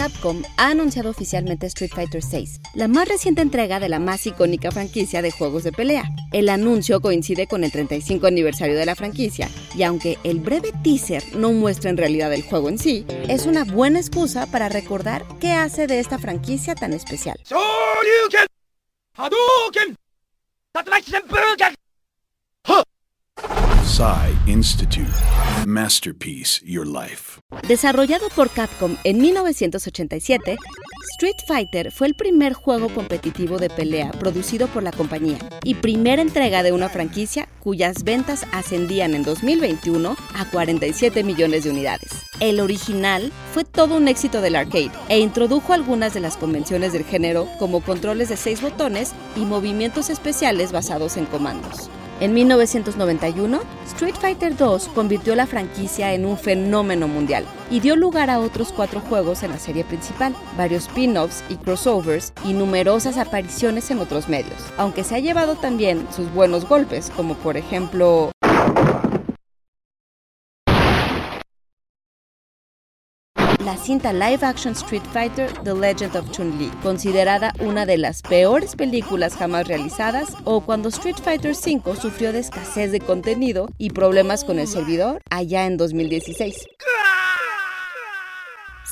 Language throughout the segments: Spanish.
Capcom ha anunciado oficialmente Street Fighter VI, la más reciente entrega de la más icónica franquicia de juegos de pelea. El anuncio coincide con el 35 aniversario de la franquicia, y aunque el breve teaser no muestra en realidad el juego en sí, es una buena excusa para recordar qué hace de esta franquicia tan especial. Institute. Masterpiece Your Life. Desarrollado por Capcom en 1987, Street Fighter fue el primer juego competitivo de pelea producido por la compañía y primera entrega de una franquicia cuyas ventas ascendían en 2021 a 47 millones de unidades. El original fue todo un éxito del arcade e introdujo algunas de las convenciones del género como controles de seis botones y movimientos especiales basados en comandos. En 1991, Street Fighter II convirtió la franquicia en un fenómeno mundial y dio lugar a otros cuatro juegos en la serie principal, varios spin-offs y crossovers y numerosas apariciones en otros medios, aunque se ha llevado también sus buenos golpes, como por ejemplo la cinta live action Street Fighter The Legend of Chun-Li, considerada una de las peores películas jamás realizadas, o cuando Street Fighter V sufrió de escasez de contenido y problemas con el servidor allá en 2016.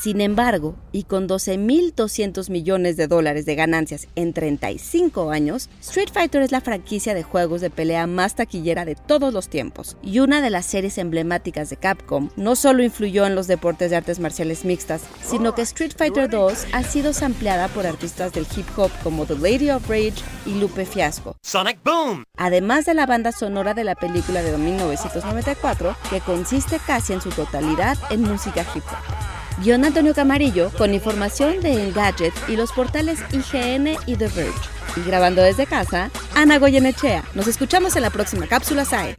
Sin embargo, y con 12.200 millones de dólares de ganancias en 35 años, Street Fighter es la franquicia de juegos de pelea más taquillera de todos los tiempos y una de las series emblemáticas de Capcom. No solo influyó en los deportes de artes marciales mixtas, sino que Street Fighter 2 ha sido sampleada por artistas del hip hop como The Lady of Rage y Lupe Fiasco. Sonic Boom. Además de la banda sonora de la película de 1994, que consiste casi en su totalidad en música hip hop. Guión Antonio Camarillo, con información de Engadget y los portales IGN y The Verge. Y grabando desde casa, Ana Goyenechea. Nos escuchamos en la próxima cápsula SAE.